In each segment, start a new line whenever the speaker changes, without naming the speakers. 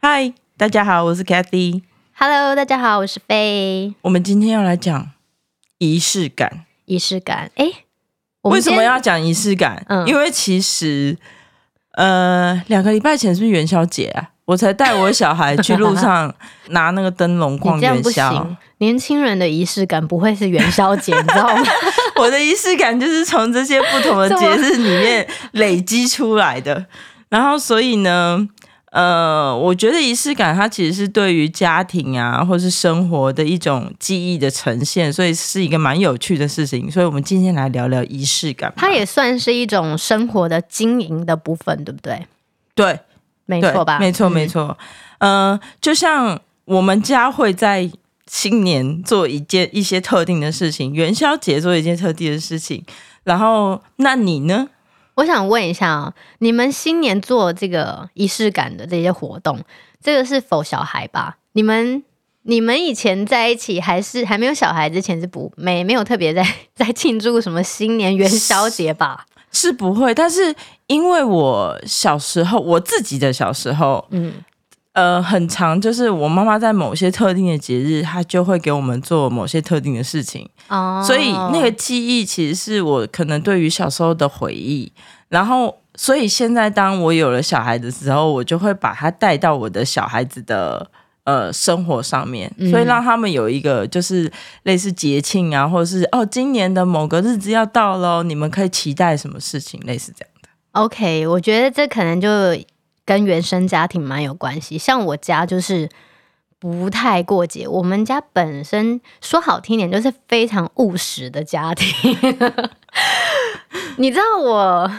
嗨，大家好，我是 Cathy。
Hello，大家好，我是 Faye。
我们今天要来讲仪式感。
仪式感，哎，
为什么要讲仪式感？嗯，因为其实，呃，两个礼拜前是不是元宵节啊？我才带我小孩去路上 拿那个灯笼逛元宵。
年轻人的仪式感不会是元宵节，你知道吗？
我的仪式感就是从这些不同的 节日里面累积出来的。然后，所以呢，呃，我觉得仪式感它其实是对于家庭啊，或是生活的一种记忆的呈现，所以是一个蛮有趣的事情。所以我们今天来聊聊仪式感。
它也算是一种生活的经营的部分，对不对？
对。
没错吧？
没错，没错。嗯、呃，就像我们家会在新年做一件一些特定的事情，元宵节做一件特定的事情。然后，那你呢？
我想问一下啊，你们新年做这个仪式感的这些活动，这个是 for 小孩吧？你们你们以前在一起还是还没有小孩之前是不没没有特别在在庆祝什么新年元宵节吧？
是不会，但是因为我小时候，我自己的小时候，嗯，呃，很长就是我妈妈在某些特定的节日，她就会给我们做某些特定的事情，哦，所以那个记忆其实是我可能对于小时候的回忆，然后，所以现在当我有了小孩的时候，我就会把他带到我的小孩子的。呃，生活上面，所以让他们有一个就是类似节庆啊，或者是哦，今年的某个日子要到喽，你们可以期待什么事情，类似这样的。
OK，我觉得这可能就跟原生家庭蛮有关系。像我家就是不太过节，我们家本身说好听点就是非常务实的家庭。你知道我。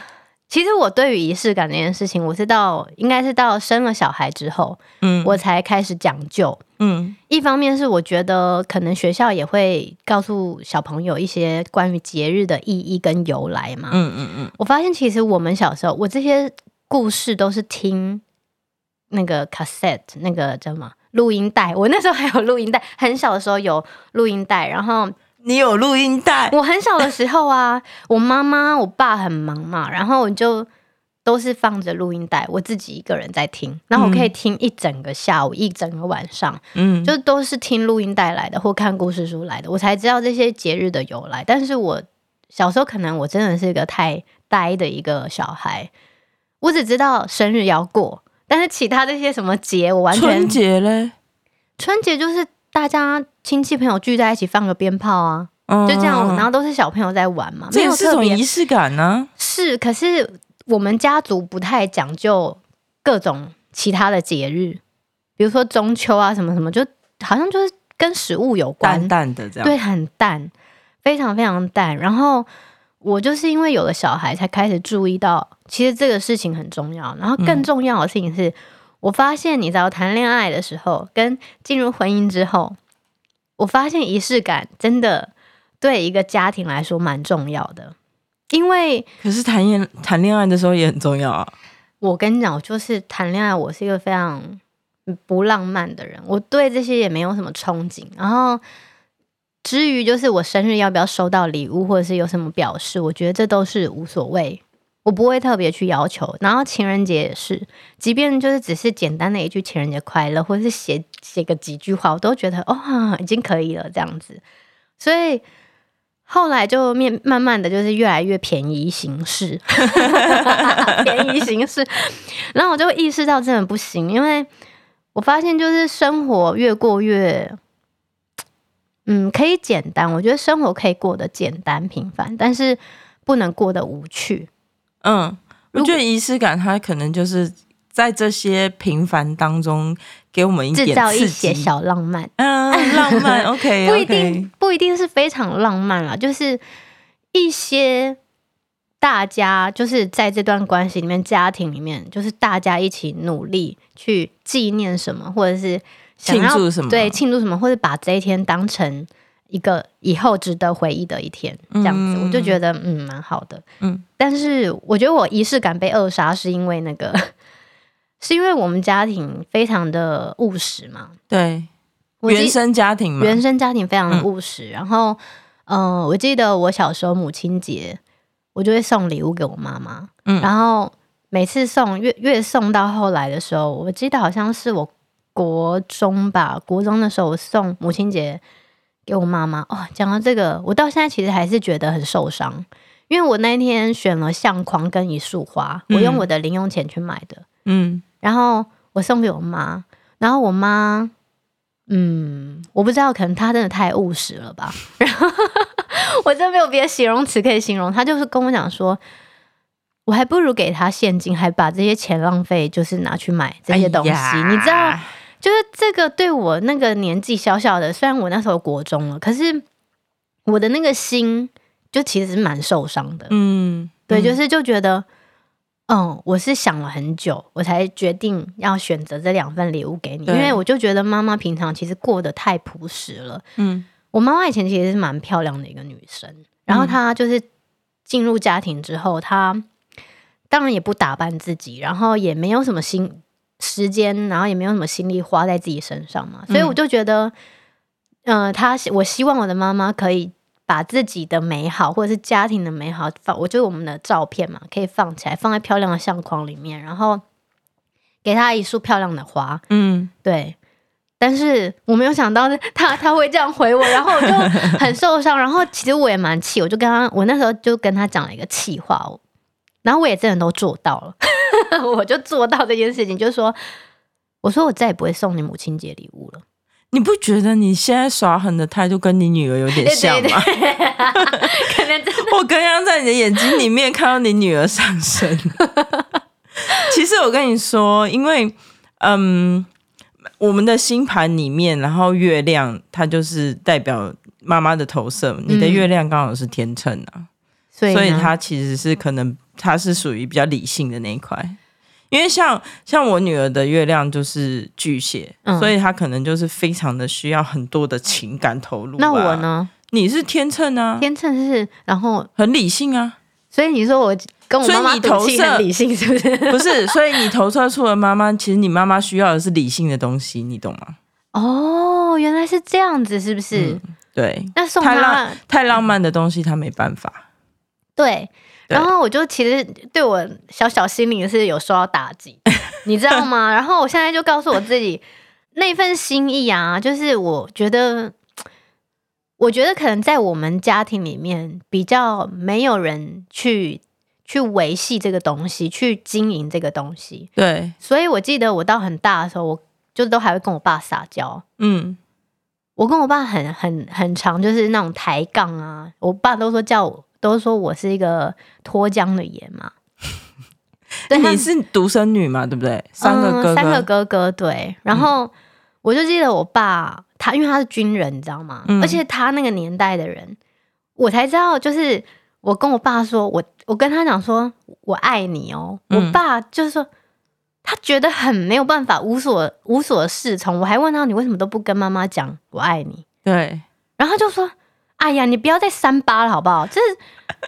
其实我对于仪式感这件事情，我是到应该是到生了小孩之后，嗯，我才开始讲究，嗯，一方面是我觉得可能学校也会告诉小朋友一些关于节日的意义跟由来嘛，嗯嗯嗯。我发现其实我们小时候，我这些故事都是听那个 cassette 那个叫什么录音带，我那时候还有录音带，很小的时候有录音带，然后。
你有录音带？
我很小的时候啊，我妈妈、我爸很忙嘛，然后我就都是放着录音带，我自己一个人在听，然后我可以听一整个下午、一整个晚上，嗯，就都是听录音带来的，或看故事书来的，我才知道这些节日的由来。但是我小时候可能我真的是一个太呆的一个小孩，我只知道生日要过，但是其他这些什么节，我完全
春节嘞，
春节就是。大家亲戚朋友聚在一起放个鞭炮啊，嗯、就这样，然后都是小朋友在玩嘛，没有
这种仪式感呢、啊。
是，可是我们家族不太讲究各种其他的节日，比如说中秋啊什么什么，就好像就是跟食物有关，
淡淡的这样，
对，很淡，非常非常淡。然后我就是因为有了小孩，才开始注意到，其实这个事情很重要。然后更重要的事情是。嗯我发现，你在谈恋爱的时候，跟进入婚姻之后，我发现仪式感真的对一个家庭来说蛮重要的。因为，
可是谈恋谈恋爱的时候也很重要啊。
我跟你讲，我就是谈恋爱，我是一个非常不浪漫的人，我对这些也没有什么憧憬。然后，至于就是我生日要不要收到礼物，或者是有什么表示，我觉得这都是无所谓。我不会特别去要求，然后情人节也是，即便就是只是简单的一句情人节快乐，或者是写写个几句话，我都觉得哦，已经可以了这样子。所以后来就面慢慢的就是越来越便宜形式，便宜形式，然后我就意识到真的不行，因为我发现就是生活越过越，嗯，可以简单，我觉得生活可以过得简单平凡，但是不能过得无趣。
嗯，我觉得仪式感它可能就是在这些平凡当中给我们一点
制造一些小浪漫。
嗯，浪漫 OK，
不一定不一定是非常浪漫啦，就是一些大家就是在这段关系里面，家庭里面，就是大家一起努力去纪念什么，或者是
庆祝什么，
对，庆祝什么，或者把这一天当成。一个以后值得回忆的一天，这样子，我就觉得嗯蛮好的。嗯，但是我觉得我仪式感被扼杀，是因为那个，是因为我们家庭非常的务实嘛。
对，原生家庭嘛，
原生家庭非常的务实。然后，嗯，我记得我小时候母亲节，我就会送礼物给我妈妈。嗯，然后每次送越越送到后来的时候，我记得好像是我国中吧，国中的时候我送母亲节给我妈妈。哦，讲到这个，我到现在其实还是觉得很受伤，因为我那天选了相框跟一束花，我用我的零用钱去买的，嗯，然后我送给我妈，然后我妈。嗯，我不知道，可能她真的太务实了吧。然后 我真的没有别的形容词可以形容她，就是跟我讲说，我还不如给他现金，还把这些钱浪费，就是拿去买这些东西。哎、你知道，就是这个对我那个年纪小小的，虽然我那时候国中了，可是我的那个心就其实是蛮受伤的。嗯，对，就是就觉得。嗯，我是想了很久，我才决定要选择这两份礼物给你，因为我就觉得妈妈平常其实过得太朴实了。嗯，我妈妈以前其实是蛮漂亮的一个女生，然后她就是进入家庭之后，她当然也不打扮自己，然后也没有什么心时间，然后也没有什么心力花在自己身上嘛，所以我就觉得，嗯、呃，她我希望我的妈妈可以。把自己的美好或者是家庭的美好放，我觉得我们的照片嘛，可以放起来，放在漂亮的相框里面，然后给他一束漂亮的花。嗯，对。但是我没有想到他他会这样回我，然后我就很受伤。然后其实我也蛮气，我就跟他，我那时候就跟他讲了一个气话，然后我也真的都做到了，我就做到这件事情，就是说，我说我再也不会送你母亲节礼物了。
你不觉得你现在耍狠的态度跟你女儿有点像吗？
对对对可能真的。
我刚刚在你的眼睛里面看到你女儿上身。其实我跟你说，因为嗯，我们的星盘里面，然后月亮它就是代表妈妈的投射。你的月亮刚好是天秤啊，所以所以它其实是可能它是属于比较理性的那一块。因为像像我女儿的月亮就是巨蟹，嗯、所以她可能就是非常的需要很多的情感投入、啊。
那我呢？
你是天秤啊？
天秤是，然后
很理性啊。
所以你说我跟我妈妈赌气很理性，是不是？
不是，所以你投射出了妈妈，其实你妈妈需要的是理性的东西，你懂吗？
哦，原来是这样子，是不是？
嗯、对。
那送她
太浪太浪漫的东西，她没办法。
对。然后我就其实对我小小心灵是有受到打击，你知道吗？然后我现在就告诉我自己，那份心意啊，就是我觉得，我觉得可能在我们家庭里面比较没有人去去维系这个东西，去经营这个东西。
对，
所以我记得我到很大的时候，我就都还会跟我爸撒娇。嗯，我跟我爸很很很长，就是那种抬杠啊，我爸都说叫我。都说我是一个脱缰的野马，
对，你是独生女嘛？对不对？三个哥哥，
嗯、三个哥哥，对。然后我就记得我爸，他因为他是军人，你知道吗？嗯、而且他那个年代的人，我才知道，就是我跟我爸说，我我跟他讲说我爱你哦。嗯、我爸就是说，他觉得很没有办法，无所无所适从。我还问他，你为什么都不跟妈妈讲我爱你？
对，
然后他就说。哎呀，你不要再三八了，好不好？就是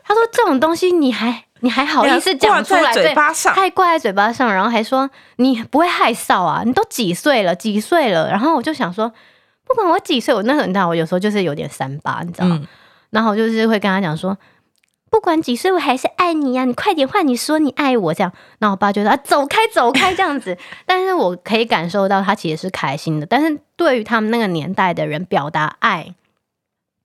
他说这种东西，你还你还好意思讲出来？
嘴巴上，
还挂在嘴巴上，然后还说你不会害臊啊？你都几岁了？几岁了？然后我就想说，不管我几岁，我那时候你知道，我有时候就是有点三八，你知道吗？嗯、然后我就是会跟他讲说，不管几岁，我还是爱你呀、啊！你快点换，你说你爱我这样。然后我爸就说啊，走开，走开这样子。但是我可以感受到他其实是开心的。但是对于他们那个年代的人，表达爱。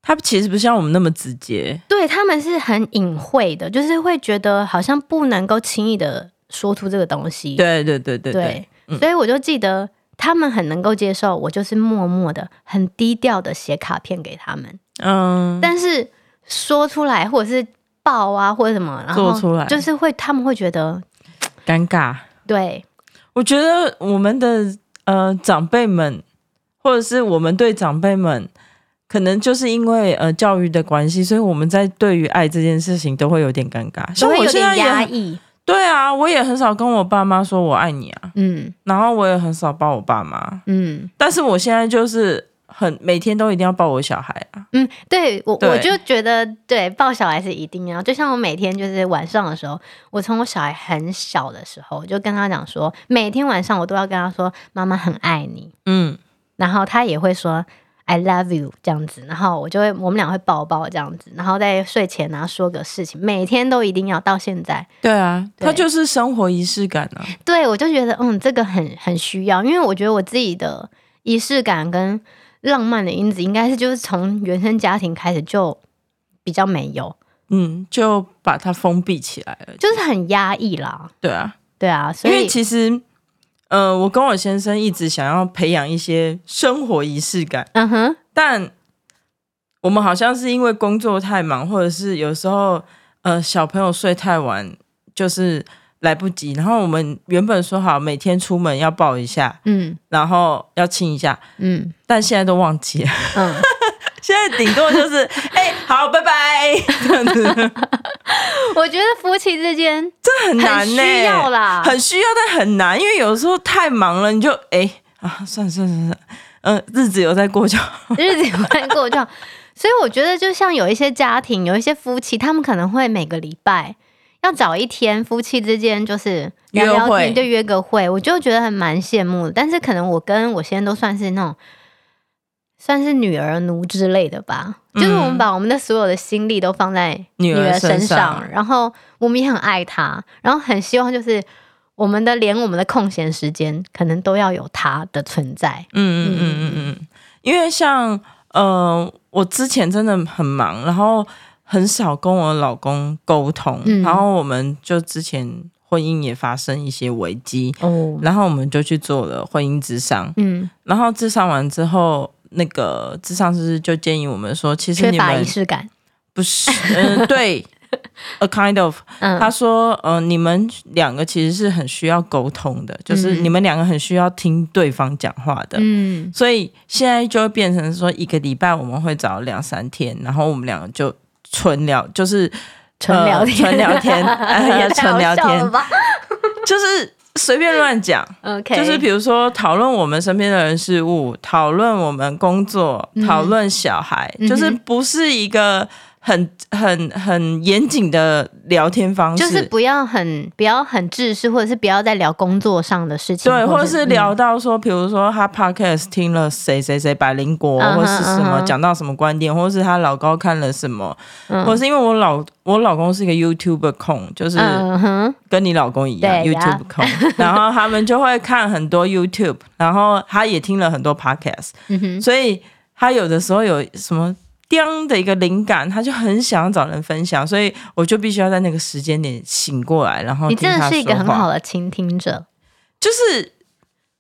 他其实不像我们那么直接，
对，他们是很隐晦的，就是会觉得好像不能够轻易的说出这个东西。
对对对
对对，所以我就记得他们很能够接受我，就是默默的、很低调的写卡片给他们。嗯，但是说出来或者是爆啊或者什么，然后做出来就是会他们会觉得
尴尬。
对，
我觉得我们的呃长辈们，或者是我们对长辈们。可能就是因为呃教育的关系，所以我们在对于爱这件事情都会有点尴尬，
像我现在压抑。
对啊，我也很少跟我爸妈说我爱你啊，嗯，然后我也很少抱我爸妈，嗯，但是我现在就是很每天都一定要抱我小孩啊，
嗯，对我对。我就觉得对抱小孩是一定要，就像我每天就是晚上的时候，我从我小孩很小的时候我就跟他讲说，每天晚上我都要跟他说妈妈很爱你，嗯，然后他也会说。I love you 这样子，然后我就会我们俩会抱抱这样子，然后在睡前啊说个事情，每天都一定要到现在。
对啊，对它就是生活仪式感啊。
对，我就觉得嗯，这个很很需要，因为我觉得我自己的仪式感跟浪漫的因子，应该是就是从原生家庭开始就比较没有，
嗯，就把它封闭起来了，
就是很压抑啦。
对啊，
对啊，所以
因为其实。呃，我跟我先生一直想要培养一些生活仪式感，嗯哼，但我们好像是因为工作太忙，或者是有时候呃小朋友睡太晚，就是来不及。然后我们原本说好每天出门要抱一下，嗯，然后要亲一下，嗯，但现在都忘记了，嗯。现在顶多就是，哎、欸，好，拜拜，这样子。
我觉得夫妻之间
这很难呢，
需要啦，
很需要，但很难，因为有时候太忙了，你就哎、欸、啊，算了算了算了，嗯，日子有在过就好，
日子有在过就好。所以我觉得，就像有一些家庭，有一些夫妻，他们可能会每个礼拜要找一天，夫妻之间就是聊聊天，就约个会，我就觉得还蛮羡慕的。但是可能我跟我先生都算是那种。算是女儿奴之类的吧，嗯、就是我们把我们的所有的心力都放在女儿身上，身上然后我们也很爱她，然后很希望就是我们的连我们的空闲时间可能都要有她的存在。
嗯嗯嗯嗯。嗯，因为像呃，我之前真的很忙，然后很少跟我老公沟通，嗯、然后我们就之前婚姻也发生一些危机哦，然后我们就去做了婚姻之商，嗯，然后智商完之后。那个智商师就建议我们说，其实你们
缺乏仪式感，
不是，嗯、呃，对，a kind of，、嗯、他说，嗯、呃，你们两个其实是很需要沟通的，就是你们两个很需要听对方讲话的，嗯，所以现在就会变成说，一个礼拜我们会找两三天，然后我们两个就纯聊，就是
纯聊天，
纯、呃、聊天，也纯聊天，就是。随便乱讲，OK，就是比如说讨论我们身边的人事物，讨论我们工作，讨论小孩，嗯、就是不是一个。很很很严谨的聊天方式，
就是不要很不要很正式，或者是不要再聊工作上的事情，
对，或者是聊到说，比如说他 podcast 听了谁谁谁百灵果，或是什么讲到什么观点，或是他老高看了什么，或是因为我老我老公是一个 YouTube 控，就是跟你老公一样 YouTube 控，然后他们就会看很多 YouTube，然后他也听了很多 podcast，所以他有的时候有什么。叮的一个灵感，他就很想要找人分享，所以我就必须要在那个时间点醒过来，然后。你真的是一个
很好的倾听者，
就是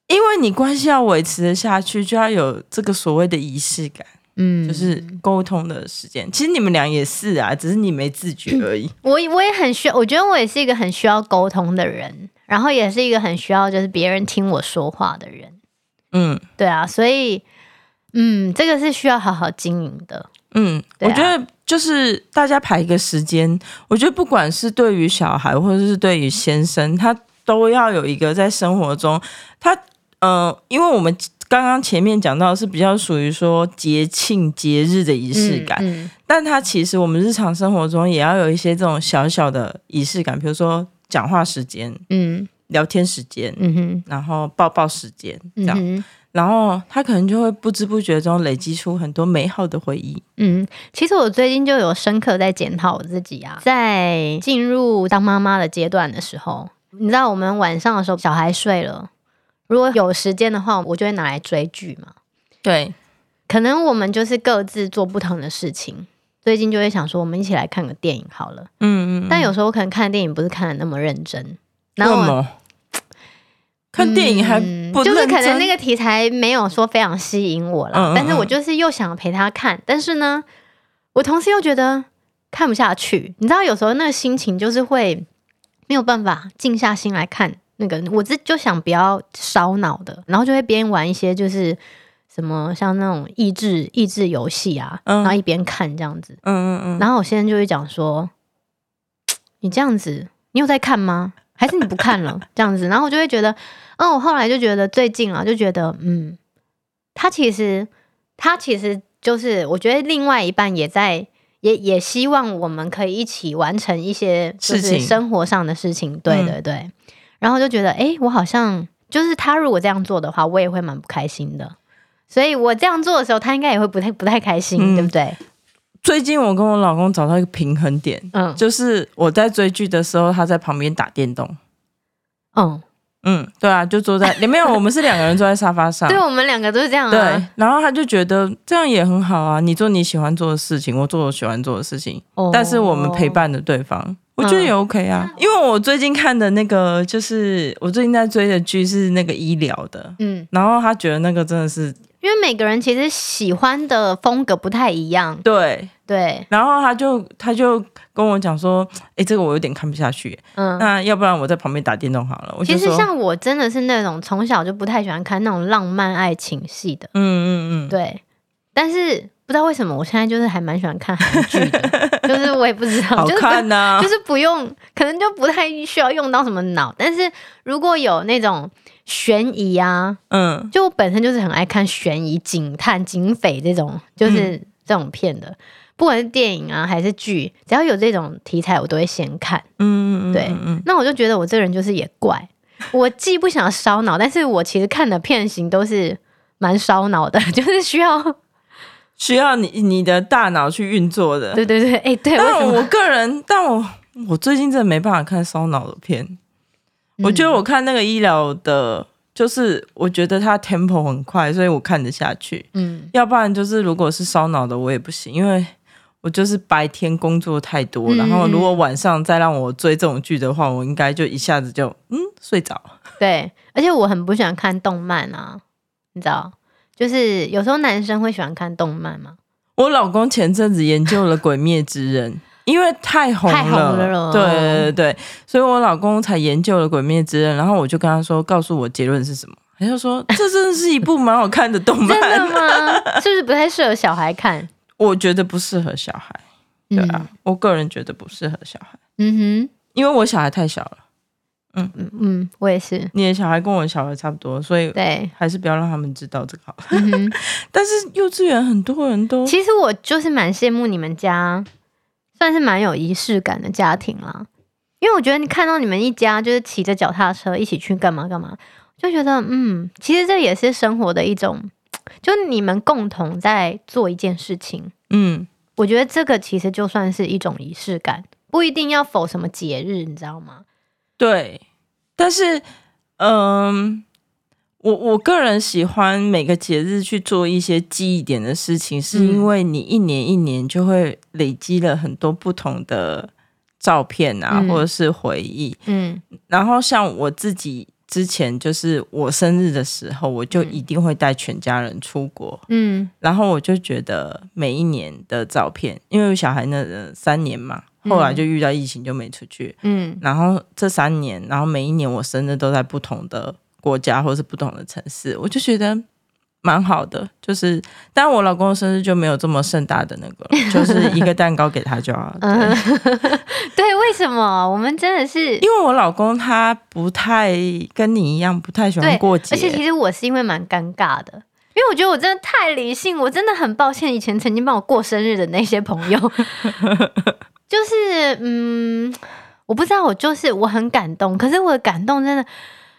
因为你关系要维持的下去，就要有这个所谓的仪式感，嗯，就是沟通的时间。其实你们俩也是啊，只是你没自觉而已。
我我也很需要，我觉得我也是一个很需要沟通的人，然后也是一个很需要就是别人听我说话的人。嗯，对啊，所以嗯，这个是需要好好经营的。
嗯，啊、我觉得就是大家排一个时间，我觉得不管是对于小孩或者是对于先生，他都要有一个在生活中，他呃，因为我们刚刚前面讲到是比较属于说节庆节日的仪式感，嗯嗯、但他其实我们日常生活中也要有一些这种小小的仪式感，比如说讲话时间，嗯，聊天时间，嗯哼，然后抱抱时间，这样。嗯然后他可能就会不知不觉中累积出很多美好的回忆。
嗯，其实我最近就有深刻在检讨我自己啊，在进入当妈妈的阶段的时候，你知道我们晚上的时候小孩睡了，如果有时间的话，我就会拿来追剧嘛。
对，
可能我们就是各自做不同的事情。最近就会想说，我们一起来看个电影好了。嗯，嗯嗯。但有时候我可能看电影不是看的那么认真。
那么？看电影还不、嗯、
就是可能那个题材没有说非常吸引我了，嗯嗯嗯，但是我就是又想陪他看，但是呢，我同时又觉得看不下去。你知道，有时候那个心情就是会没有办法静下心来看那个，我自就想不要烧脑的，然后就会边玩一些就是什么像那种益智益智游戏啊，嗯、然后一边看这样子。嗯嗯嗯。然后我现在就会讲说，你这样子，你有在看吗？还是你不看了 这样子？然后我就会觉得。嗯，我后来就觉得最近啊，就觉得嗯，他其实他其实就是，我觉得另外一半也在，也也希望我们可以一起完成一些就是生活上的事情。事情对对对，嗯、然后就觉得，哎，我好像就是他如果这样做的话，我也会蛮不开心的。所以我这样做的时候，他应该也会不太不太开心，嗯、对不对？
最近我跟我老公找到一个平衡点，嗯，就是我在追剧的时候，他在旁边打电动，嗯嗯，对啊，就坐在里面，我们是两个人坐在沙发上，
对，我们两个都是这样、啊，
对，然后他就觉得这样也很好啊，你做你喜欢做的事情，我做我喜欢做的事情，哦、但是我们陪伴着对方，我觉得也 OK 啊，嗯、因为我最近看的那个就是我最近在追的剧是那个医疗的，嗯，然后他觉得那个真的是。
因为每个人其实喜欢的风格不太一样，
对
对。
然后他就他就跟我讲说：“哎，这个我有点看不下去，嗯，那要不然我在旁边打电动好了。”
其实像我真的是那种从小就不太喜欢看那种浪漫爱情戏的，嗯嗯嗯，对。但是不知道为什么，我现在就是还蛮喜欢看韩剧的，就是我也不知道，
好看呐，
就是不用，可能就不太需要用到什么脑。但是如果有那种。悬疑啊，嗯，就我本身就是很爱看悬疑、警探、警匪这种，就是这种片的，嗯、不管是电影啊还是剧，只要有这种题材，我都会先看。嗯，对，嗯，那我就觉得我这个人就是也怪，我既不想烧脑，但是我其实看的片型都是蛮烧脑的，就是需要
需要你你的大脑去运作的。
对对对，哎、欸，对。
但我个人，但我我最近真的没办法看烧脑的片。我觉得我看那个医疗的，就是我觉得它 tempo 很快，所以我看得下去。嗯，要不然就是如果是烧脑的，我也不行，因为我就是白天工作太多，然后如果晚上再让我追这种剧的话，我应该就一下子就嗯睡着。
对，而且我很不喜欢看动漫啊，你知道，就是有时候男生会喜欢看动漫吗？
我老公前阵子研究了《鬼灭之刃》。因为太红了，
太红了，
对对对，所以我老公才研究了《鬼灭之刃》，然后我就跟他说，告诉我结论是什么？他就说，这真的是一部蛮好看的动漫，
真的吗？是不是不太适合小孩看？
我觉得不适合小孩，对啊，嗯、我个人觉得不适合小孩。嗯哼，因为我小孩太小了。嗯嗯
嗯，我也是。
你的小孩跟我的小孩差不多，所以对，还是不要让他们知道这个好。嗯、但是幼稚园很多人都，
其实我就是蛮羡慕你们家。算是蛮有仪式感的家庭啦，因为我觉得你看到你们一家就是骑着脚踏车一起去干嘛干嘛，就觉得嗯，其实这也是生活的一种，就你们共同在做一件事情，嗯，我觉得这个其实就算是一种仪式感，不一定要否什么节日，你知道吗？
对，但是嗯。我我个人喜欢每个节日去做一些记忆点的事情，是因为你一年一年就会累积了很多不同的照片啊，嗯、或者是回忆。嗯，然后像我自己之前就是我生日的时候，我就一定会带全家人出国。嗯，然后我就觉得每一年的照片，因为小孩那三年嘛，后来就遇到疫情就没出去。嗯，然后这三年，然后每一年我生日都在不同的。国家或是不同的城市，我就觉得蛮好的。就是，但我老公的生日就没有这么盛大的那个，就是一个蛋糕给他就好了。对，
对，为什么？我们真的是
因为我老公他不太跟你一样，不太喜欢过节。
而且其实我是因为蛮尴尬的，因为我觉得我真的太理性，我真的很抱歉以前曾经帮我过生日的那些朋友。就是，嗯，我不知道，我就是我很感动，可是我的感动真的。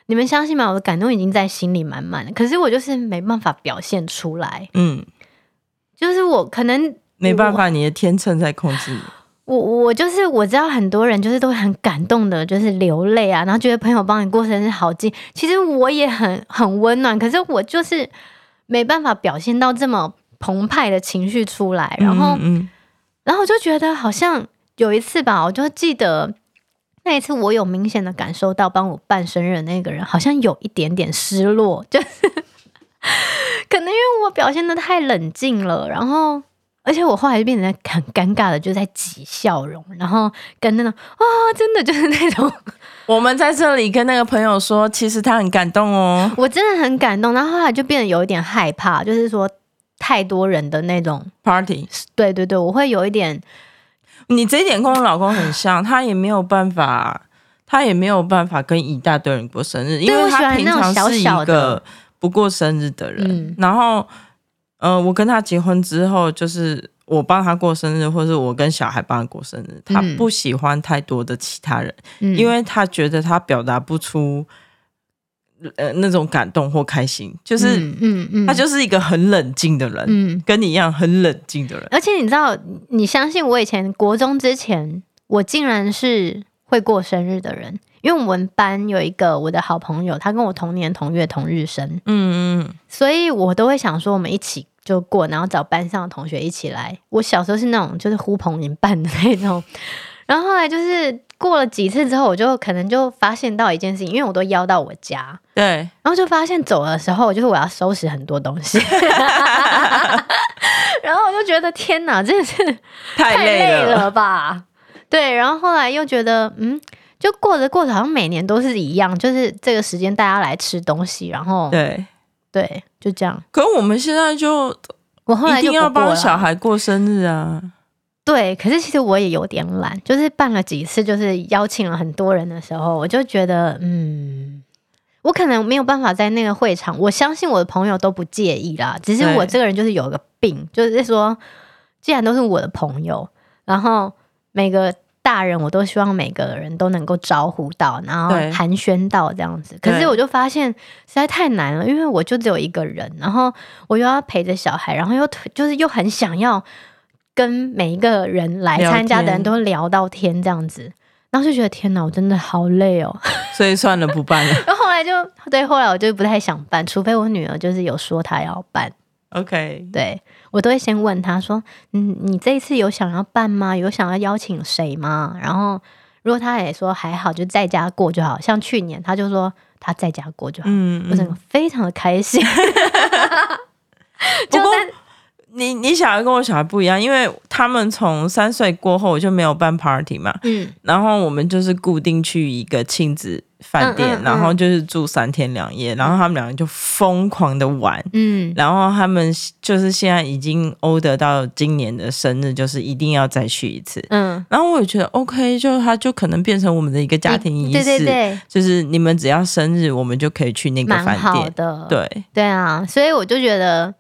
你们相信吗？我的感动已经在心里满满了，可是我就是没办法表现出来。嗯，就是我可能
没办法，你的天秤在控制你。
我我就是我知道很多人就是都会很感动的，就是流泪啊，然后觉得朋友帮你过生日好近。其实我也很很温暖，可是我就是没办法表现到这么澎湃的情绪出来。然后，嗯嗯，然后我就觉得好像有一次吧，我就记得。那一次，我有明显的感受到，帮我办生日的那个人好像有一点点失落，就是 可能因为我表现的太冷静了，然后而且我后来就变得很尴尬的，就在挤笑容，然后跟那种啊，真的就是那种，
我们在这里跟那个朋友说，其实他很感动哦，
我真的很感动，然后后来就变得有一点害怕，就是说太多人的那种
party，
对对对，我会有一点。
你这一点跟我老公很像，他也没有办法，他也没有办法跟一大堆人过生日，因为他平常是一个不过生日的人。小小的然后，呃，我跟他结婚之后，就是我帮他过生日，或是我跟小孩帮他过生日，他不喜欢太多的其他人，嗯、因为他觉得他表达不出呃那种感动或开心，就是
嗯嗯，嗯
他就是一个很冷静的人，
嗯，
跟你一样很冷静的人。
而且你知道，你相信我以前国中之前，我竟然是会过生日的人，因为我们班有一个我的好朋友，他跟我同年同月同日生，
嗯嗯，
所以我都会想说我们一起就过，然后找班上的同学一起来。我小时候是那种就是呼朋引伴的那种，然后后来就是过了几次之后，我就可能就发现到一件事情，因为我都邀到我家，
对，
然后就发现走的时候，就是我要收拾很多东西，然后我就觉得天哪，真的是
太累
累
了，
了吧？对，然后后来又觉得，嗯，就过着过着，好像每年都是一样，就是这个时间大家来吃东西，然后
对
对，就这样。
可我们现在就
我后来
一定要帮小孩过生日啊！
对，可是其实我也有点懒，就是办了几次，就是邀请了很多人的时候，我就觉得，嗯，我可能没有办法在那个会场。我相信我的朋友都不介意啦，只是我这个人就是有个病，就是说，既然都是我的朋友，然后每个大人我都希望每个人都能够招呼到，然后寒暄到这样子。可是我就发现实在太难了，因为我就只有一个人，然后我又要陪着小孩，然后又就是又很想要。跟每一个人来参加的人都聊到天这样子，然后就觉得天哪，我真的好累哦，
所以算了，不办了。
然后后来就对，后来我就不太想办，除非我女儿就是有说她要办。
OK，
对，我都会先问她说：“嗯，你这一次有想要办吗？有想要邀请谁吗？”然后如果她也说还好，就在家过就好。像去年她就说她在家过就好，嗯，嗯，我整个非常的开心。
就在。你你小孩跟我小孩不一样，因为他们从三岁过后就没有办 party 嘛，嗯，然后我们就是固定去一个亲子饭店，嗯嗯嗯、然后就是住三天两夜，然后他们两个就疯狂的玩，嗯，然后他们就是现在已经 order 到今年的生日，就是一定要再去一次，嗯，然后我也觉得 OK，就他就可能变成我们的一个家庭仪式，对对对，就是你们只要生日，我们就可以去那个饭店，好的，对。
对啊，所以我就觉得。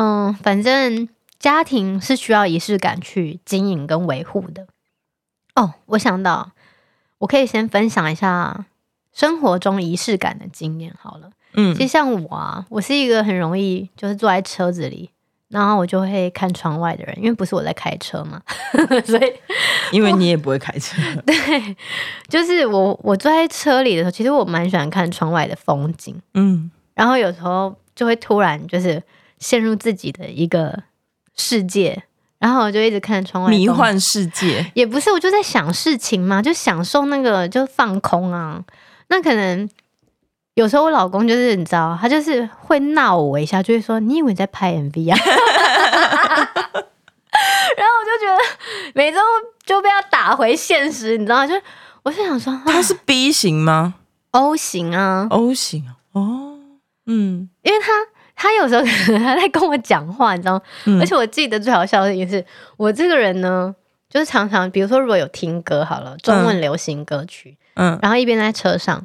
嗯，反正家庭是需要仪式感去经营跟维护的。哦，我想到，我可以先分享一下生活中仪式感的经验好了。嗯，其实像我啊，我是一个很容易就是坐在车子里，然后我就会看窗外的人，因为不是我在开车嘛，所以
因为你也不会开车。
对，就是我我坐在车里的时候，其实我蛮喜欢看窗外的风景。嗯，然后有时候就会突然就是。陷入自己的一个世界，然后我就一直看窗外，
迷幻世界
也不是，我就在想事情嘛，就享受那个就放空啊。那可能有时候我老公就是你知道，他就是会闹我一下，就会说：“你以为你在拍 MV 啊？” 然后我就觉得每周就被他打回现实，你知道，就我是想说，
他是 B 型吗
？O 型啊
，O 型哦，嗯，
因为他。他有时候可能他在跟我讲话，你知道吗？嗯、而且我记得最好笑的一件事，我这个人呢，就是常常，比如说如果有听歌好了，中文流行歌曲，嗯，然后一边在车上，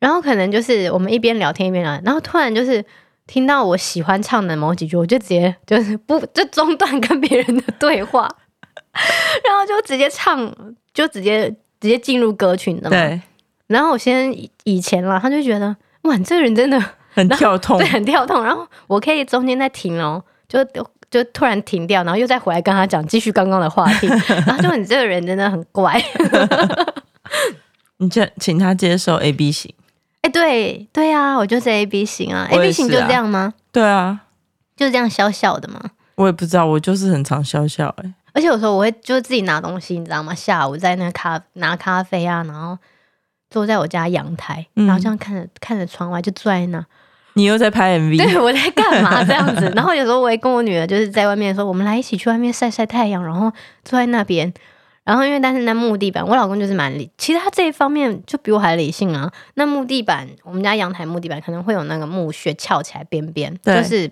然后可能就是我们一边聊天一边聊，然后突然就是听到我喜欢唱的某几句，我就直接就是不就中断跟别人的对话，然后就直接唱，就直接直接进入歌曲，你知道吗？对。然后我先以前啦，他就觉得哇，你这个人真的。
很跳痛，
对，很跳痛。然后我可以中间再停哦，就就突然停掉，然后又再回来跟他讲，继续刚刚的话题。然后就你这个人真的很怪。
你就请他接受 A B 型。
哎、欸，对对啊，我就是 A B 型啊。啊 A B 型就这样吗？
对啊，
就是这样笑笑的吗？
我也不知道，我就是很常笑笑哎、欸。
而且有时候我会就自己拿东西，你知道吗？下午在那个咖拿咖啡啊，然后坐在我家阳台，然后这样看着、嗯、看着窗外，就坐在那。
你又在拍 MV？
对，我在干嘛 这样子？然后有时候我也跟我女儿就是在外面说，我们来一起去外面晒晒太阳，然后坐在那边。然后因为但是那木地板，我老公就是蛮理，其实他这一方面就比我还理性啊。那木地板，我们家阳台木地板可能会有那个木屑翘起来边边，就是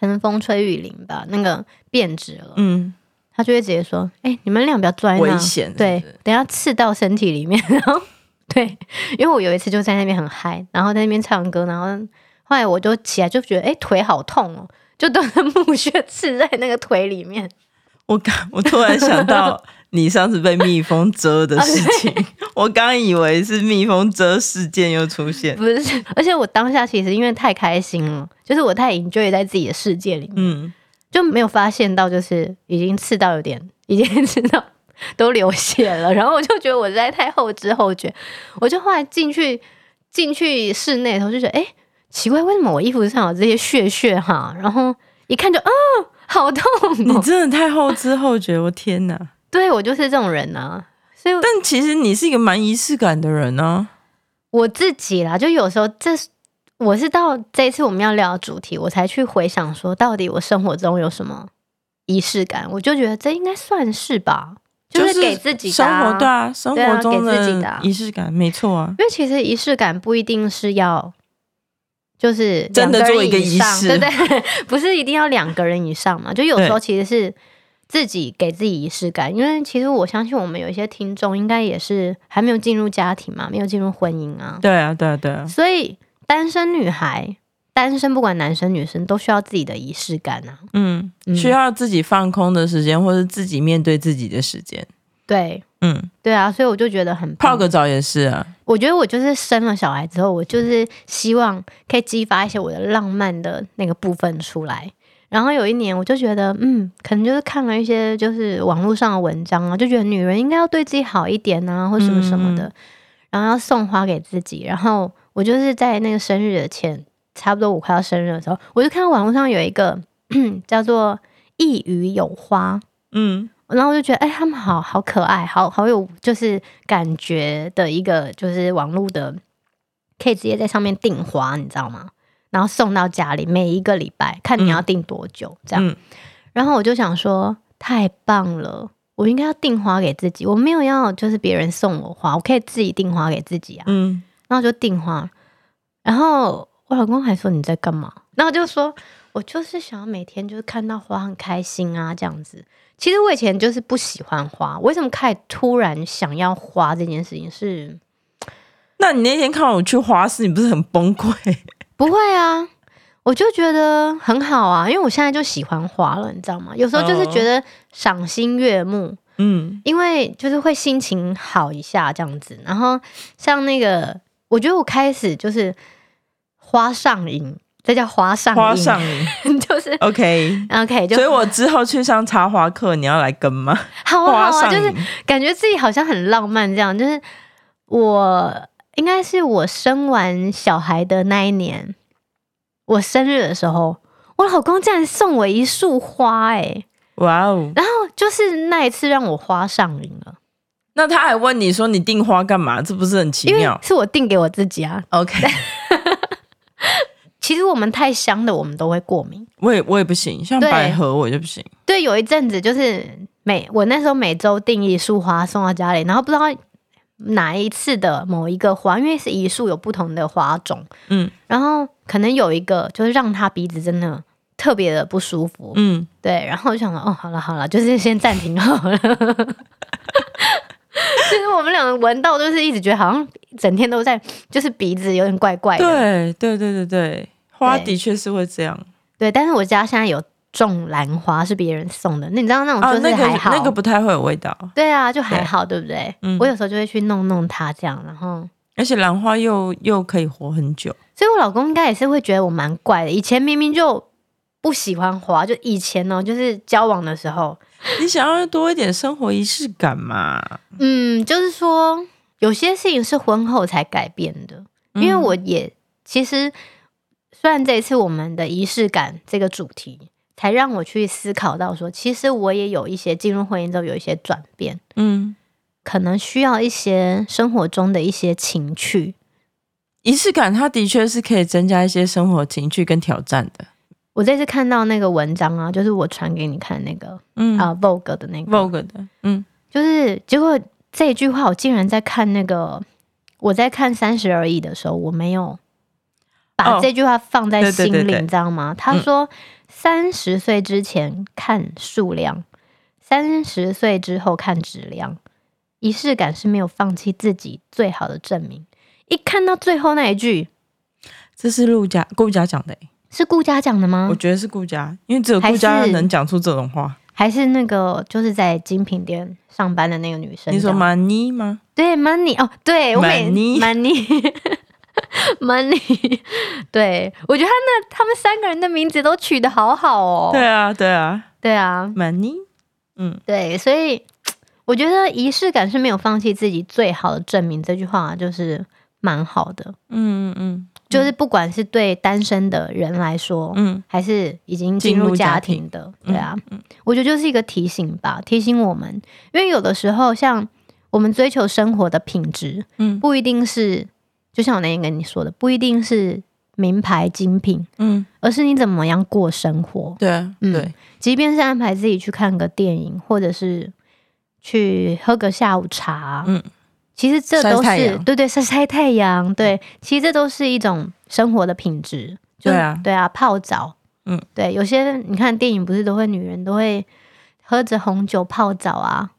可能风吹雨淋吧，那个变质了。嗯，他就会直接说：“哎、欸，你们俩不要钻，危险，对，等下刺到身体里面。”然后对，因为我有一次就在那边很嗨，然后在那边唱歌，然后。后来我就起来就觉得，哎、欸，腿好痛哦，就都是木屑刺在那个腿里面。
我刚，我突然想到你上次被蜜蜂蛰的事情，我刚以为是蜜蜂蛰事件又出现，
不是，而且我当下其实因为太开心了，就是我太 enjoy 在自己的世界里面，嗯，就没有发现到就是已经刺到有点，已经 刺到 都流血了，然后我就觉得我实在太后知后觉，我就后来进去进去室内的时候就觉得，哎，奇怪，为什么我衣服上有这些血血哈？然后一看就，哦，好痛哦！
你真的太后知后觉，我天哪！
对，我就是这种人啊。所以，
但其实你是一个蛮仪式感的人呢、啊。
我自己啦，就有时候这我是到这一次我们要聊的主题，我才去回想说，到底我生活中有什么仪式感？我就觉得这应该算是吧，就是给自己的、啊、
生活对啊，生活中的仪式感，没错啊。
因为其实仪式感不一定是要就是
真的做一个仪式，
对不对？不是一定要两个人以上嘛？就有时候其实是。自己给自己仪式感，因为其实我相信我们有一些听众应该也是还没有进入家庭嘛，没有进入婚姻啊。
对啊，对啊，对啊。
所以单身女孩、单身不管男生女生都需要自己的仪式感啊。
嗯，需要自己放空的时间，或者自己面对自己的时间。
对，
嗯，
对啊，所以我就觉得很
泡个澡也是啊。
我觉得我就是生了小孩之后，我就是希望可以激发一些我的浪漫的那个部分出来。然后有一年，我就觉得，嗯，可能就是看了一些就是网络上的文章啊，就觉得女人应该要对自己好一点啊，或什么什么的，嗯、然后要送花给自己。然后我就是在那个生日的前，差不多我快要生日的时候，我就看到网络上有一个 叫做“一语有花”，嗯，然后我就觉得，哎，他们好好可爱，好好有就是感觉的一个就是网络的，可以直接在上面订花，你知道吗？然后送到家里，每一个礼拜看你要订多久，嗯、这样。然后我就想说，太棒了，我应该要订花给自己。我没有要就是别人送我花，我可以自己订花给自己啊。嗯，然后就订花。然后我老公还说你在干嘛？然后就说我就是想要每天就是看到花很开心啊，这样子。其实我以前就是不喜欢花，为什么开始突然想要花这件事情是？
那你那天看我去花市，你不是很崩溃？
不会啊，我就觉得很好啊，因为我现在就喜欢花了，你知道吗？有时候就是觉得赏心悦目，嗯，因为就是会心情好一下这样子。然后像那个，我觉得我开始就是花上瘾，这叫花上瘾，
花上瘾
就是
OK
OK。
所以我之后去上插花课，你要来跟吗？
好啊，好啊，就是感觉自己好像很浪漫这样，就是我。应该是我生完小孩的那一年，我生日的时候，我老公竟然送我一束花，哎，哇哦！然后就是那一次让我花上瘾了。
那他还问你说你订花干嘛？这不是很奇妙？
是我订给我自己啊。
OK。
其实我们太香的，我们都会过敏。
我也我也不行，像百合我就不行。
对，有一阵子就是每我那时候每周订一束花送到家里，然后不知道。哪一次的某一个花，因为是一束有不同的花种，嗯，然后可能有一个就是让他鼻子真的特别的不舒服，嗯，对，然后就想说，哦，好了好了，就是先暂停好了。其实我们两个闻到都是一直觉得好像整天都在，就是鼻子有点怪怪的。
对对对对对，花的确是会这样。
对，但是我家现在有。种兰花是别人送的，那你知道那种就是还好，
啊那个，那个不太会有味道。
对啊，就还好，对，对不对？嗯，我有时候就会去弄弄它，这样，然后
而且兰花又又可以活很久，
所以我老公应该也是会觉得我蛮怪的。以前明明就不喜欢花，就以前呢，就是交往的时候，
你想要多一点生活仪式感嘛？
嗯，就是说有些事情是婚后才改变的，因为我也其实虽然这一次我们的仪式感这个主题。才让我去思考到说，其实我也有一些进入婚姻之后有一些转变，嗯，可能需要一些生活中的一些情趣
仪式感，它的确是可以增加一些生活情趣跟挑战的。
我这次看到那个文章啊，就是我传给你看那个，嗯啊，Vogue 的那个
Vogue 的，嗯，
就是结果这一句话，我竟然在看那个我在看《三十而已》的时候，我没有把这句话放在心里，哦、对对对对，你知道吗？他说。嗯三十岁之前看数量，三十岁之后看质量。仪式感是没有放弃自己最好的证明。一看到最后那一句，
这是陆家顾家讲的，
是顾佳讲的吗？
我觉得是顾佳，因为只有顾佳能讲出这种话。
还是那个就是在精品店上班的那个女生。
你说 Money 吗？
对，Money 哦，对，Money Money Money，对，我觉得他那他们三个人的名字都取得好好哦。
对啊，对啊，
对啊
，Money，嗯，
对，所以 我觉得仪式感是没有放弃自己最好的证明，这句话就是蛮好的。
嗯嗯嗯。
就是不管是对单身的人来说，嗯，还是已经进入家庭的，庭。对啊，嗯嗯、我觉得就是一个提醒吧，提醒我们，因为有的时候像我们追求生活的品质，嗯，不一定是，就像我那天跟你说的，不一定是名牌精品，嗯，而是你怎么样过生活，
对啊，
嗯，
对，
即便是安排自己去看个电影，或者是去喝个下午茶，嗯。其实这都是对对晒晒太阳，对，其实这都是一种生活的品质。对啊，对啊，泡澡，嗯，对，有些你看电影不是都会女人都会喝着红酒泡澡啊？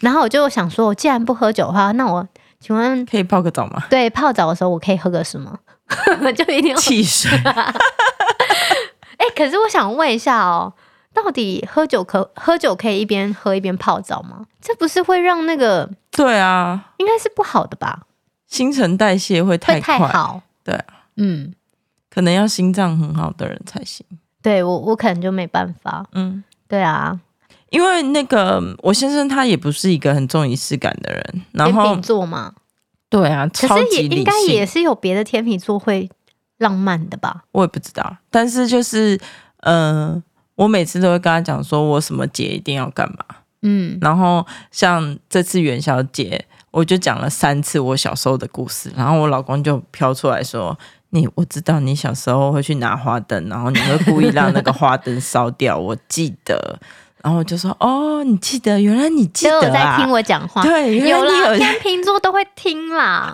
然后我就想说，我既然不喝酒的话，那我请问
可以泡个澡吗？
对，泡澡的时候我可以喝个什么？就一定要
汽水。
哎，可是我想问一下哦。到底喝酒可喝酒可以一边喝一边泡澡吗？这不是会让那个
对啊，
应该是不好的吧？
新陈代谢会太快，
太好。
对啊，嗯，可能要心脏很好的人才行。
对我，我可能就没办法。嗯，对啊，
因为那个我先生他也不是一个很重仪式感的人，然后
天秤座嘛，
对啊，
可是也应该也是有别的天秤座会浪漫的吧？
我也不知道，但是就是嗯。呃我每次都会跟他讲说，我什么节一定要干嘛，嗯，然后像这次元宵节，我就讲了三次我小时候的故事，然后我老公就飘出来说，你我知道你小时候会去拿花灯，然后你会故意让那个花灯烧掉，我记得，然后我就说，哦，你记得，原来你记得啊，
有在听我讲话，
对，
有啦，天秤座都会听啦。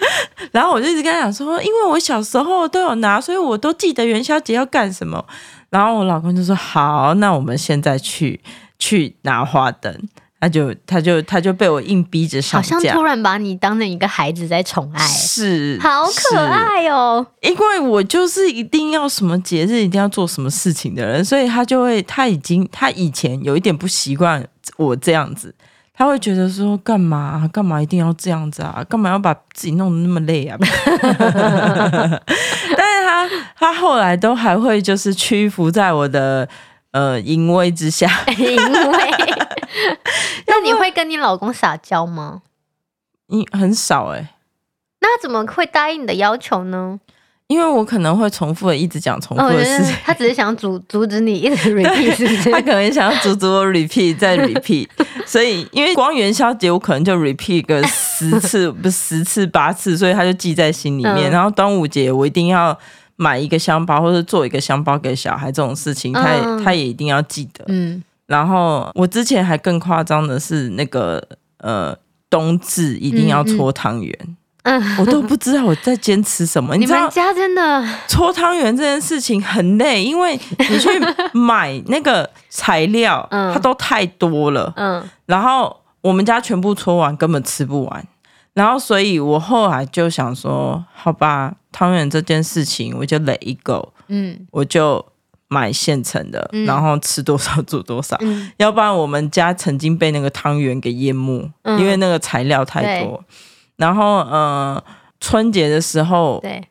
然后我就一直跟他讲说，因为我小时候都有拿，所以我都记得元宵节要干什么。然后我老公就说：“好，那我们现在去去拿花灯。”他就他就他就被我硬逼着上架。
好像突然把你当成一个孩子在宠爱，
是，
好可爱哦。
因为我就是一定要什么节日一定要做什么事情的人，所以他就会他已经他以前有一点不习惯我这样子。他会觉得说，干嘛干嘛一定要这样子啊？干嘛要把自己弄得那么累啊？他 他后来都还会就是屈服在我的呃淫威之下。淫威？
那你会跟你老公撒娇吗？
你很少哎、欸。
那他怎么会答应你的要求呢？
因为我可能会重复的一直讲重复的事情，
他只是想阻阻止你一直 repeat，是不是？
他可能想要阻止我 repeat 再 repeat，所以因为光元宵节我可能就 repeat 个十次不十次八次，所以他就记在心里面。嗯、然后端午节我一定要买一个香包或者做一个香包给小孩这种事情，他也、嗯、他也一定要记得。嗯，然后我之前还更夸张的是那个呃冬至一定要搓汤圆。嗯嗯嗯，我都不知道我在坚持什么。你
们家真的
搓汤圆这件事情很累，因为你去买那个材料，它都太多了。嗯，然后我们家全部搓完根本吃不完，然后所以我后来就想说，好吧，汤圆这件事情我就累一个，嗯，我就买现成的，然后吃多少做多少，要不然我们家曾经被那个汤圆给淹没，因为那个材料太多。然后，呃，春节的时候，对，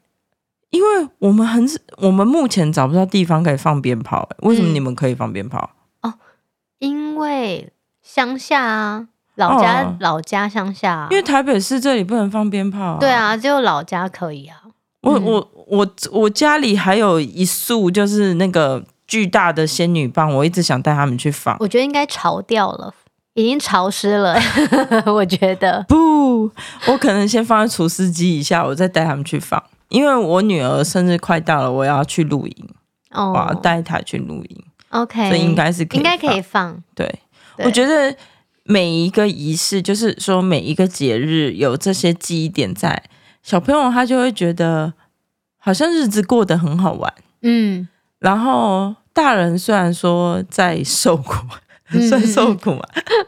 因为我们很，我们目前找不到地方可以放鞭炮，为什么你们可以放鞭炮？
嗯、哦，因为乡下啊，老家，哦、老家乡下，啊，
因为台北市这里不能放鞭炮，啊，
对啊，只有老家可以啊。
我我我我家里还有一束，就是那个巨大的仙女棒，我一直想带他们去放，
我觉得应该潮掉了。已经潮湿了，我觉得
不，我可能先放在除湿机一下，我再带他们去放。因为我女儿生日快到了，我要去露营，哦，我要带她去露营。
OK，
所以应该是可以
应该可以放。
对，对我觉得每一个仪式，就是说每一个节日有这些记忆点在，小朋友他就会觉得好像日子过得很好玩。嗯，然后大人虽然说在受苦。算受苦吗？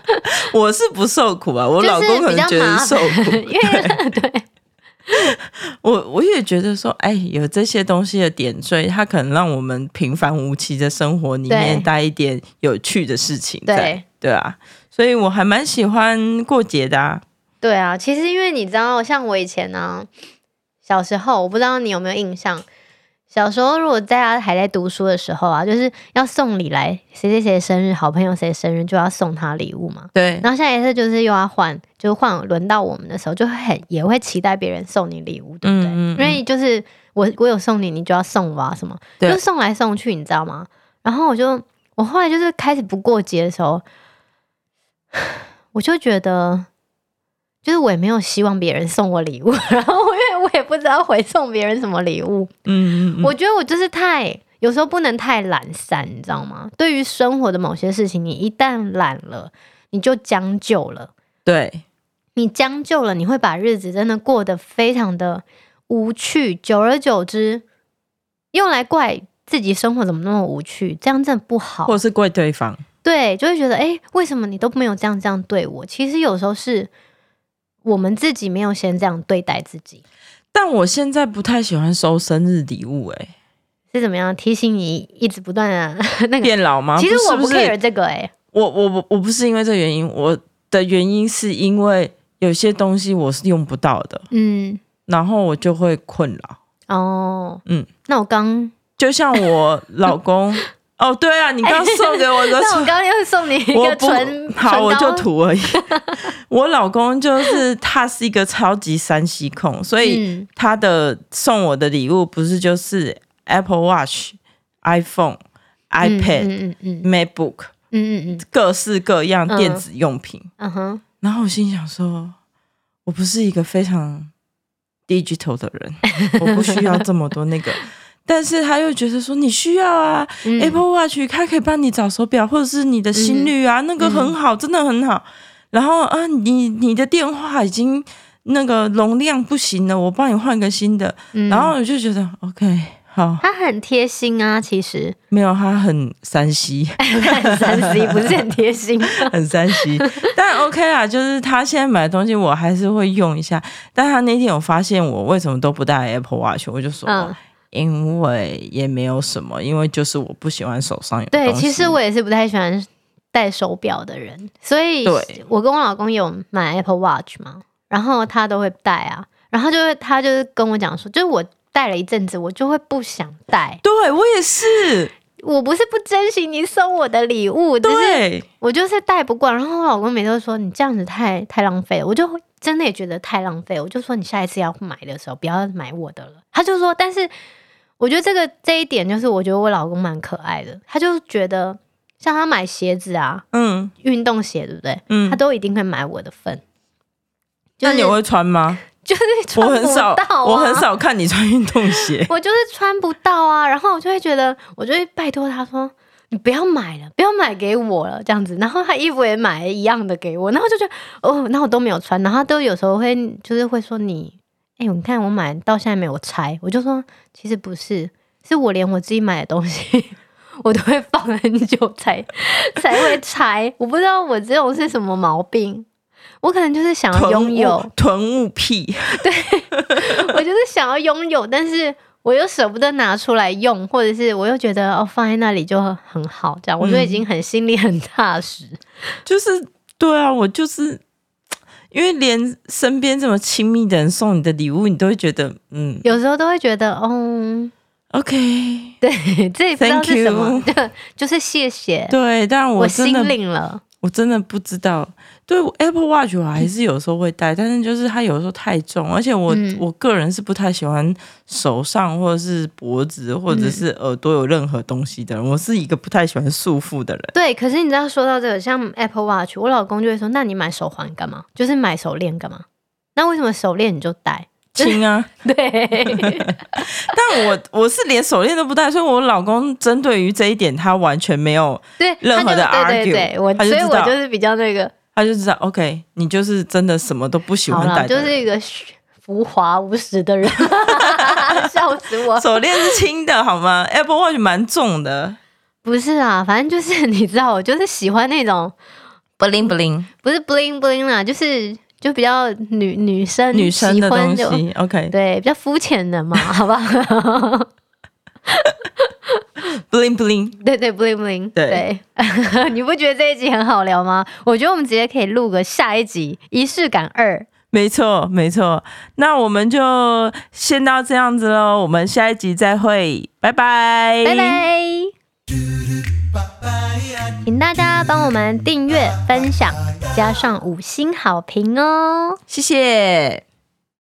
我是不受苦啊，我老公可能觉得受苦。
因为 对，
我我我也觉得说，哎，有这些东西的点缀，它可能让我们平凡无奇的生活里面带一点有趣的事情在，对对啊，所以我还蛮喜欢过节的啊。
对啊，其实因为你知道，像我以前呢、啊，小时候，我不知道你有没有印象。小时候，如果大家还在读书的时候啊，就是要送礼来，谁谁谁生日，好朋友谁生日就要送他礼物嘛。
对。
然后下一次就是又要换，就换轮到我们的时候，就会很也会期待别人送你礼物，对不对？嗯嗯嗯。因为就是我我有送你，你就要送我啊什么，就送来送去，你知道吗？然后我就我后来就是开始不过节的时候，我就觉得。就是我也没有希望别人送我礼物，然后因为我也不知道回送别人什么礼物。嗯，嗯，嗯，我觉得我就是太有时候不能太懒散，你知道吗？对于生活的某些事情，你一旦懒了，你就将就了。
对，
你将就了，你会把日子真的过得非常的无趣。久而久之，用来怪自己生活怎么那么无趣，这样真的不好。
或者是怪对方，
对，就会觉得哎，为什么你都没有这样这样对我？其实有时候是。我们自己没有先这样对待自己，
但我现在不太喜欢收生日礼物，欸，哎，
是怎么样提醒你一直不断的 那个
变老吗？
其实我不 care 这个，欸，哎，
我我我我不是因为这个原因，我的原因是因为有些东西我是用不到的，嗯，然后我就会困扰。
哦，嗯，那我刚
就像我老公。哦，对啊，你刚送给我一个，那
我刚刚又送你一个唇，
好，我就涂而已。我老公就是他是一个超级三 C 控，所以他的送我的礼物不是就是 Apple Watch、iPhone、iPad、MacBook，嗯嗯嗯，各式各样电子用品。嗯哼，然后我心想说，我不是一个非常 digital 的人，我不需要这么多那个。但是他又觉得说，你需要啊、嗯、Apple Watch，它可以帮你找手表，或者是你的心率啊，嗯、那个很好，真的很好。然后啊，你你的电话已经那个容量不行了，我帮你换个新的。嗯、然后我就觉得 OK，好。
他很贴心啊，其实
没有，他很三 C，
很三 C，不是很贴心，
很三 C。但 OK 啦，就是他现在买的东西我还是会用一下。但他那天有发现我为什么都不带 Apple Watch，我就说。嗯因为也没有什么，因为就是我不喜欢手上有。
对，其实我也是不太喜欢戴手表的人，所以我跟我老公有买 Apple Watch 嘛，然后他都会戴啊，然后就会他就是跟我讲说，就是我戴了一阵子，我就会不想戴。
对，我也是，
我不是不珍惜你送我的礼物，对，我就是戴不惯。然后我老公每次都说你这样子太太浪费了，我就真的也觉得太浪费，我就说你下一次要买的时候不要买我的了。他就说，但是。我觉得这个这一点就是，我觉得我老公蛮可爱的。他就觉得，像他买鞋子啊，嗯，运动鞋对不对？嗯，他都一定会买我的份。
那你会穿吗？
就是穿不到啊，我很少，
我很少看你穿运动鞋。
我就是穿不到啊，然后我就会觉得，我就会拜托他说：“你不要买了，不要买给我了。”这样子，然后他衣服也买一样的给我，然后就觉得哦，那我都没有穿，然后他都有时候会就是会说你。哎、欸，你看我买到现在没有拆，我就说其实不是，是我连我自己买的东西，我都会放很久才才会拆。我不知道我这种是什么毛病，我可能就是想要拥有
囤物癖，
对，我就是想要拥有，但是我又舍不得拿出来用，或者是我又觉得哦放在那里就很好，这样我就已经很心里很踏实。
就是对啊，我就是。因为连身边这么亲密的人送你的礼物，你都会觉得，嗯，
有时候都会觉得，嗯
，OK，
对，这也不知道是什么，对，就是谢谢，
对，但我，
我心领了。
我真的不知道，对 Apple Watch 我还是有时候会戴，嗯、但是就是它有时候太重，而且我、嗯、我个人是不太喜欢手上或者是脖子或者是耳朵有任何东西的人，嗯、我是一个不太喜欢束缚的人。
对，可是你知道说到这个，像 Apple Watch，我老公就会说：“那你买手环干嘛？就是买手链干嘛？那为什么手链你就戴？”
轻啊，
对，
但我我是连手链都不戴，所以我老公针对于这一点，他完全没有对任何的 argue，
对对对，我所以我就是比较那个，
他就知道 OK，你就是真的什么都不喜欢戴，
就是一个浮华无实的人，笑死我。
手链是轻的好吗？Apple Watch 蛮重的，
不是啊，反正就是你知道，我就是喜欢那种
bling bling，
不是 bling bling 啦，就是。就比较女女生
女生的东西，OK，
对，比较肤浅的嘛，好不好
bling bling，
对对 bling bling，对，对 你不觉得这一集很好聊吗？我觉得我们直接可以录个下一集仪式感二。
没错，没错，那我们就先到这样子喽，我们下一集再会，拜拜，
拜拜，请大家帮我们订阅、分享，加上五星好评哦，
谢谢。